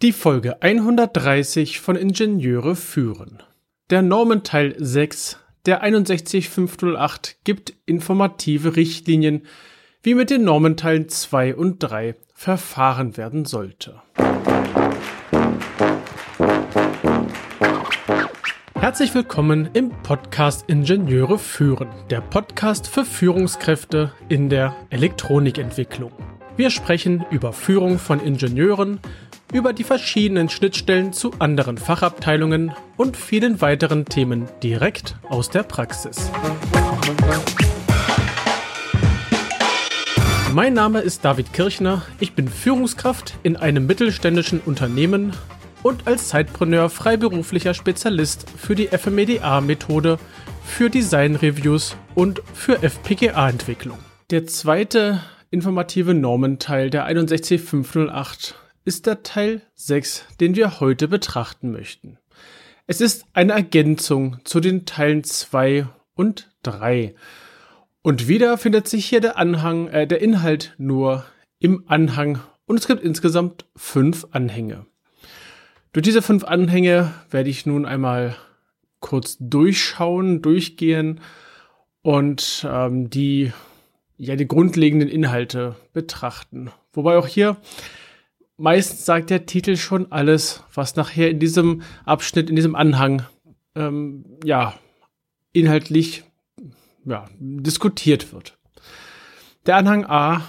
Die Folge 130 von Ingenieure führen. Der Normenteil 6 der 61508 gibt informative Richtlinien, wie mit den Normenteilen 2 und 3 verfahren werden sollte. Herzlich willkommen im Podcast Ingenieure führen, der Podcast für Führungskräfte in der Elektronikentwicklung. Wir sprechen über Führung von Ingenieuren, über die verschiedenen Schnittstellen zu anderen Fachabteilungen und vielen weiteren Themen direkt aus der Praxis. Mein Name ist David Kirchner, ich bin Führungskraft in einem mittelständischen Unternehmen und als Zeitpreneur freiberuflicher Spezialist für die FMEDA-Methode, für Design-Reviews und für FPGA-Entwicklung. Der zweite informative Normenteil der 61508 ist der Teil 6, den wir heute betrachten möchten. Es ist eine Ergänzung zu den Teilen 2 und 3. Und wieder findet sich hier der Anhang, äh, der Inhalt nur im Anhang und es gibt insgesamt fünf Anhänge. Durch diese fünf Anhänge werde ich nun einmal kurz durchschauen, durchgehen und ähm, die ja die grundlegenden Inhalte betrachten. Wobei auch hier meistens sagt der Titel schon alles, was nachher in diesem Abschnitt, in diesem Anhang, ähm, ja, inhaltlich ja, diskutiert wird. Der Anhang A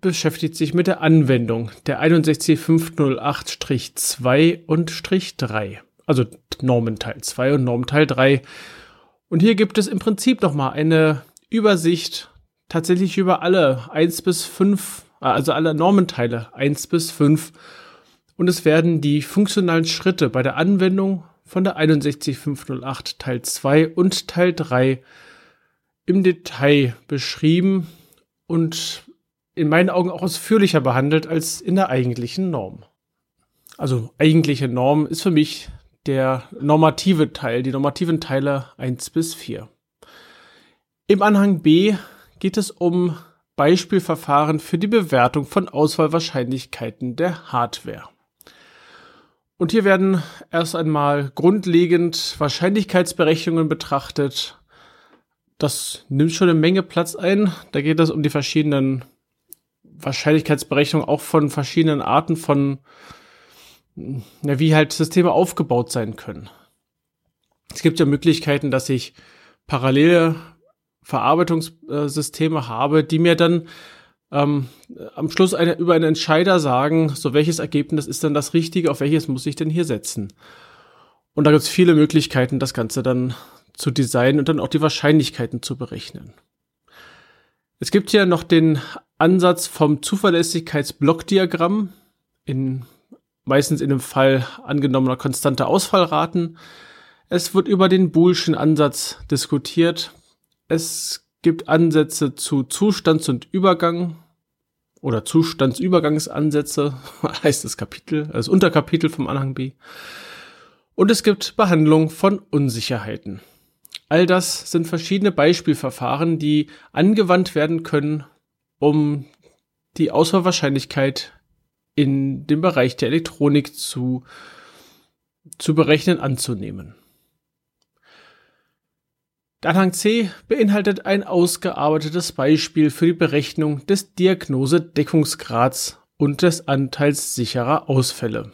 beschäftigt sich mit der Anwendung der 61508-2 und Strich 3, also Normenteil 2 und Normenteil 3. Und hier gibt es im Prinzip nochmal eine Übersicht tatsächlich über alle 1 bis 5 also alle Normenteile 1 bis 5. Und es werden die funktionalen Schritte bei der Anwendung von der 61508 Teil 2 und Teil 3 im Detail beschrieben und in meinen Augen auch ausführlicher behandelt als in der eigentlichen Norm. Also eigentliche Norm ist für mich der normative Teil, die normativen Teile 1 bis 4. Im Anhang B geht es um Beispielverfahren für die Bewertung von Auswahlwahrscheinlichkeiten der Hardware. Und hier werden erst einmal grundlegend Wahrscheinlichkeitsberechnungen betrachtet. Das nimmt schon eine Menge Platz ein. Da geht es um die verschiedenen Wahrscheinlichkeitsberechnungen auch von verschiedenen Arten von, ja, wie halt Systeme aufgebaut sein können. Es gibt ja Möglichkeiten, dass ich parallele Verarbeitungssysteme habe, die mir dann ähm, am Schluss eine, über einen Entscheider sagen, so welches Ergebnis ist dann das Richtige, auf welches muss ich denn hier setzen. Und da gibt es viele Möglichkeiten, das Ganze dann zu designen und dann auch die Wahrscheinlichkeiten zu berechnen. Es gibt hier noch den Ansatz vom Zuverlässigkeitsblockdiagramm in meistens in dem Fall angenommener konstanter Ausfallraten. Es wird über den Boolschen Ansatz diskutiert, es gibt Ansätze zu Zustands- und Übergang oder Zustandsübergangsansätze, heißt das Kapitel, das Unterkapitel vom Anhang B. Und es gibt Behandlung von Unsicherheiten. All das sind verschiedene Beispielverfahren, die angewandt werden können, um die Auswahlwahrscheinlichkeit in dem Bereich der Elektronik zu, zu berechnen anzunehmen. Der Anhang C beinhaltet ein ausgearbeitetes Beispiel für die Berechnung des Diagnose-Deckungsgrads und des Anteils sicherer Ausfälle.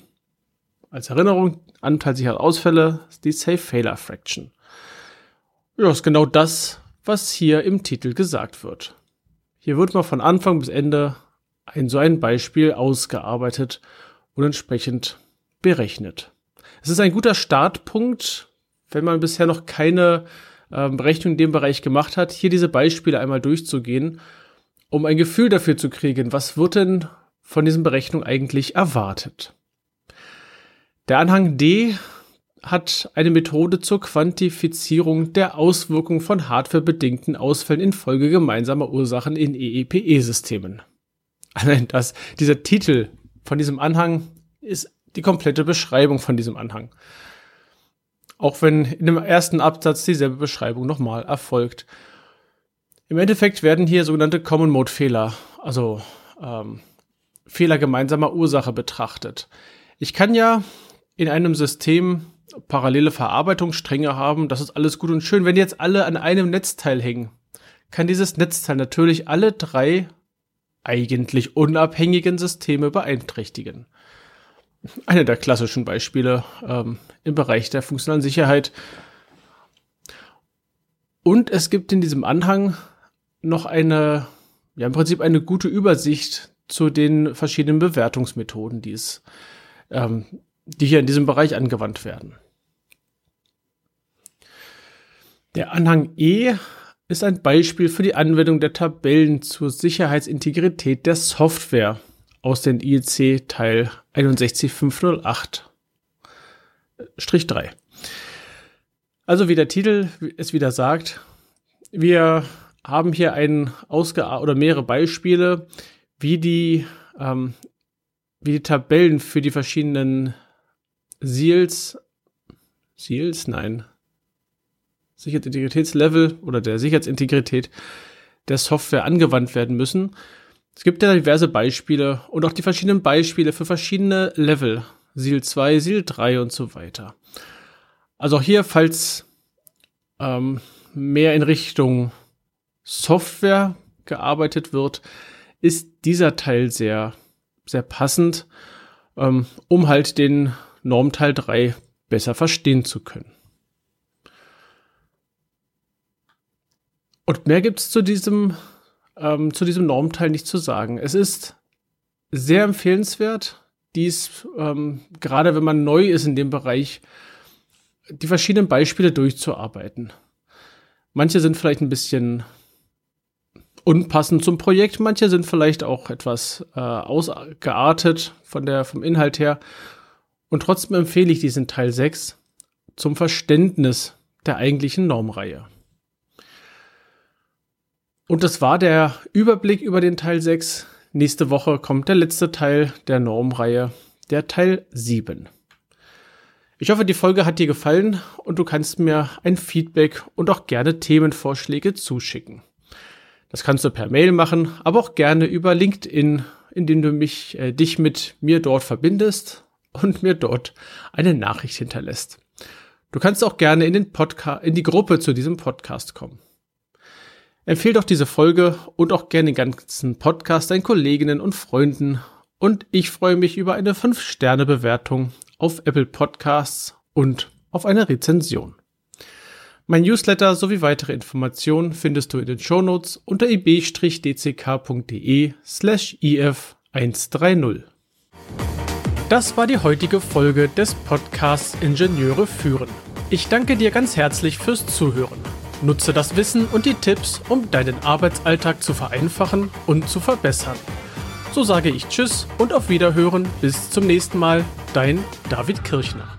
Als Erinnerung, Anteil sicherer Ausfälle ist die Safe Failure Fraction. Ja, ist genau das, was hier im Titel gesagt wird. Hier wird mal von Anfang bis Ende ein so ein Beispiel ausgearbeitet und entsprechend berechnet. Es ist ein guter Startpunkt, wenn man bisher noch keine ähm, Berechnung in dem Bereich gemacht hat, hier diese Beispiele einmal durchzugehen, um ein Gefühl dafür zu kriegen, was wird denn von diesen Berechnungen eigentlich erwartet. Der Anhang D hat eine Methode zur Quantifizierung der Auswirkungen von hardwarebedingten Ausfällen infolge gemeinsamer Ursachen in EEPE-Systemen. Allein das, dieser Titel von diesem Anhang ist die komplette Beschreibung von diesem Anhang. Auch wenn in dem ersten Absatz dieselbe Beschreibung nochmal erfolgt. Im Endeffekt werden hier sogenannte Common Mode Fehler, also ähm, Fehler gemeinsamer Ursache betrachtet. Ich kann ja in einem System parallele Verarbeitungsstränge haben. Das ist alles gut und schön. Wenn jetzt alle an einem Netzteil hängen, kann dieses Netzteil natürlich alle drei eigentlich unabhängigen Systeme beeinträchtigen. Eine der klassischen Beispiele ähm, im Bereich der funktionalen Sicherheit. Und es gibt in diesem Anhang noch eine, ja im Prinzip eine gute Übersicht zu den verschiedenen Bewertungsmethoden, die es, ähm, die hier in diesem Bereich angewandt werden. Der Anhang E ist ein Beispiel für die Anwendung der Tabellen zur Sicherheitsintegrität der Software aus den IEC Teil 61508-3. Also wie der Titel es wieder sagt, wir haben hier ein ausge oder mehrere Beispiele, wie die, ähm, wie die Tabellen für die verschiedenen Seals, Seals, nein, Sicherheitsintegritätslevel oder der Sicherheitsintegrität der Software angewandt werden müssen. Es gibt ja diverse Beispiele und auch die verschiedenen Beispiele für verschiedene Level. SEAL 2, SEAL 3 und so weiter. Also auch hier, falls ähm, mehr in Richtung Software gearbeitet wird, ist dieser Teil sehr, sehr passend, ähm, um halt den Normteil 3 besser verstehen zu können. Und mehr gibt es zu diesem, ähm, zu diesem Normteil nicht zu sagen. Es ist sehr empfehlenswert, dies, ähm, gerade wenn man neu ist in dem Bereich, die verschiedenen Beispiele durchzuarbeiten. Manche sind vielleicht ein bisschen unpassend zum Projekt, manche sind vielleicht auch etwas äh, ausgeartet von der, vom Inhalt her. Und trotzdem empfehle ich diesen Teil 6 zum Verständnis der eigentlichen Normreihe. Und das war der Überblick über den Teil 6. Nächste Woche kommt der letzte Teil der Normreihe, der Teil 7. Ich hoffe, die Folge hat dir gefallen und du kannst mir ein Feedback und auch gerne Themenvorschläge zuschicken. Das kannst du per Mail machen, aber auch gerne über LinkedIn, indem du mich, äh, dich mit mir dort verbindest und mir dort eine Nachricht hinterlässt. Du kannst auch gerne in den Podcast, in die Gruppe zu diesem Podcast kommen. Empfehle doch diese Folge und auch gerne den ganzen Podcast deinen Kolleginnen und Freunden. Und ich freue mich über eine 5-Sterne-Bewertung auf Apple Podcasts und auf eine Rezension. Mein Newsletter sowie weitere Informationen findest du in den Shownotes unter ib-dck.de slash if130. Das war die heutige Folge des Podcasts Ingenieure führen. Ich danke dir ganz herzlich fürs Zuhören. Nutze das Wissen und die Tipps, um deinen Arbeitsalltag zu vereinfachen und zu verbessern. So sage ich Tschüss und auf Wiederhören. Bis zum nächsten Mal. Dein David Kirchner.